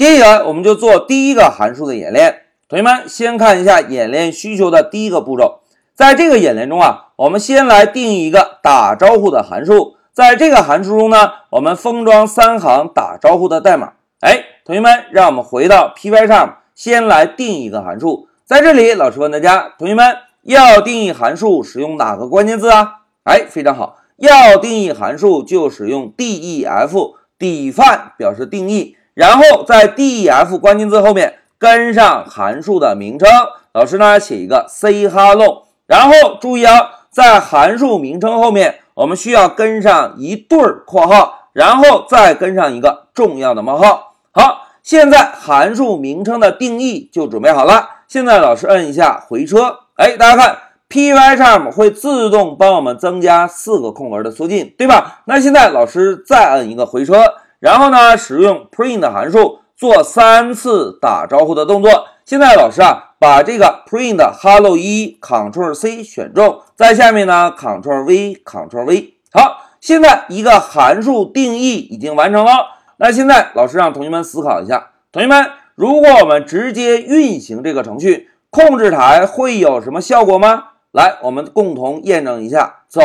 接下来我们就做第一个函数的演练。同学们先看一下演练需求的第一个步骤。在这个演练中啊，我们先来定义一个打招呼的函数。在这个函数中呢，我们封装三行打招呼的代码。哎，同学们，让我们回到 Py 上先来定一个函数。在这里，老师问大家，同学们要定义函数使用哪个关键字啊？哎，非常好，要定义函数就使用 def，def 表示定义。然后在 def 关键字后面跟上函数的名称，老师呢写一个 say hello。然后注意啊，在函数名称后面我们需要跟上一对儿括号，然后再跟上一个重要的冒号。好，现在函数名称的定义就准备好了。现在老师摁一下回车，哎，大家看 Pycharm 会自动帮我们增加四个空格的缩进，对吧？那现在老师再摁一个回车。然后呢，使用 print 函数做三次打招呼的动作。现在老师啊，把这个 print hello 一 Ctrl C 选中，在下面呢 Ctrl V Ctrl V。好，现在一个函数定义已经完成了。那现在老师让同学们思考一下，同学们，如果我们直接运行这个程序，控制台会有什么效果吗？来，我们共同验证一下。走，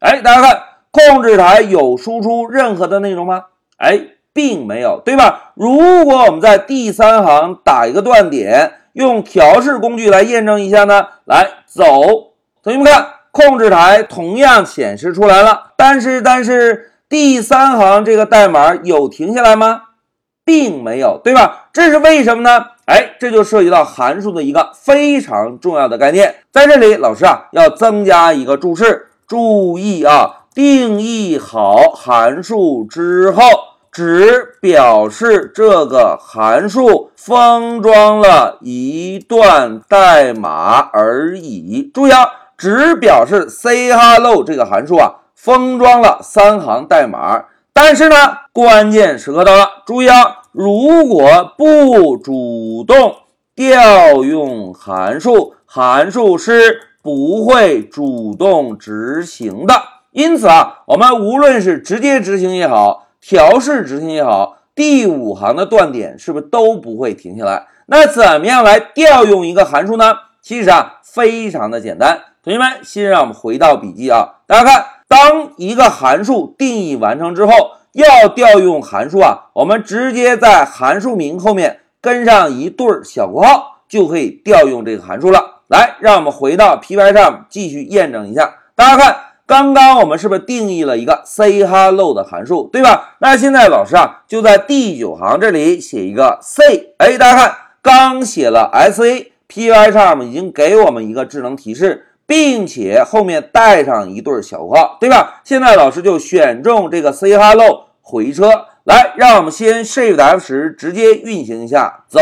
哎，大家看，控制台有输出任何的内容吗？哎，并没有，对吧？如果我们在第三行打一个断点，用调试工具来验证一下呢？来，走，同学们看，控制台同样显示出来了。但是，但是第三行这个代码有停下来吗？并没有，对吧？这是为什么呢？哎，这就涉及到函数的一个非常重要的概念。在这里，老师啊要增加一个注释，注意啊，定义好函数之后。只表示这个函数封装了一段代码而已。注意啊，只表示 say hello 这个函数啊封装了三行代码。但是呢，关键时刻到了，注意啊，如果不主动调用函数，函数是不会主动执行的。因此啊，我们无论是直接执行也好，调试执行也好，第五行的断点是不是都不会停下来？那怎么样来调用一个函数呢？其实啊，非常的简单。同学们，先让我们回到笔记啊，大家看，当一个函数定义完成之后，要调用函数啊，我们直接在函数名后面跟上一对小括号，就可以调用这个函数了。来，让我们回到 P Y 上继续验证一下，大家看。刚刚我们是不是定义了一个 say hello 的函数，对吧？那现在老师啊就在第九行这里写一个 say，哎，大家看，刚写了 sa，Pycharm 已经给我们一个智能提示，并且后面带上一对小括号，对吧？现在老师就选中这个 say hello，回车来，让我们先 shift F10 直接运行一下，走，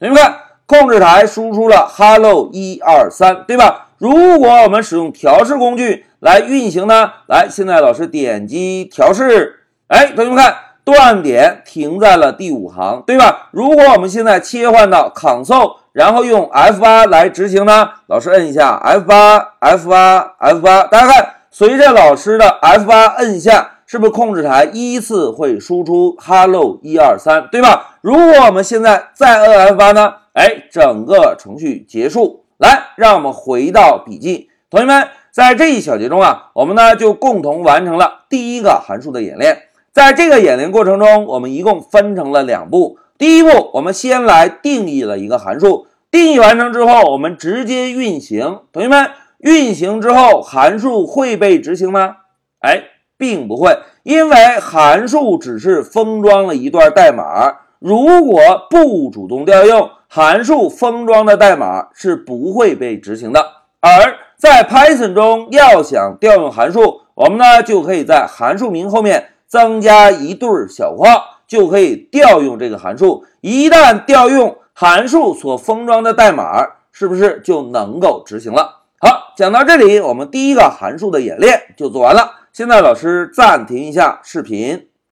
同学们，控制台输出了 hello 一二三，对吧？如果我们使用调试工具。来运行呢？来，现在老师点击调试，哎，同学们看，断点停在了第五行，对吧？如果我们现在切换到 Console，然后用 F8 来执行呢？老师摁一下 F8，F8，F8，大家看，随着老师的 F8 摁下，是不是控制台依次会输出 Hello 一二三，对吧？如果我们现在再摁 F8 呢？哎，整个程序结束。来，让我们回到笔记，同学们。在这一小节中啊，我们呢就共同完成了第一个函数的演练。在这个演练过程中，我们一共分成了两步。第一步，我们先来定义了一个函数。定义完成之后，我们直接运行。同学们，运行之后，函数会被执行吗？哎，并不会，因为函数只是封装了一段代码。如果不主动调用，函数封装的代码是不会被执行的。而在 Python 中，要想调用函数，我们呢就可以在函数名后面增加一对小括号，就可以调用这个函数。一旦调用，函数所封装的代码是不是就能够执行了？好，讲到这里，我们第一个函数的演练就做完了。现在老师暂停一下视频。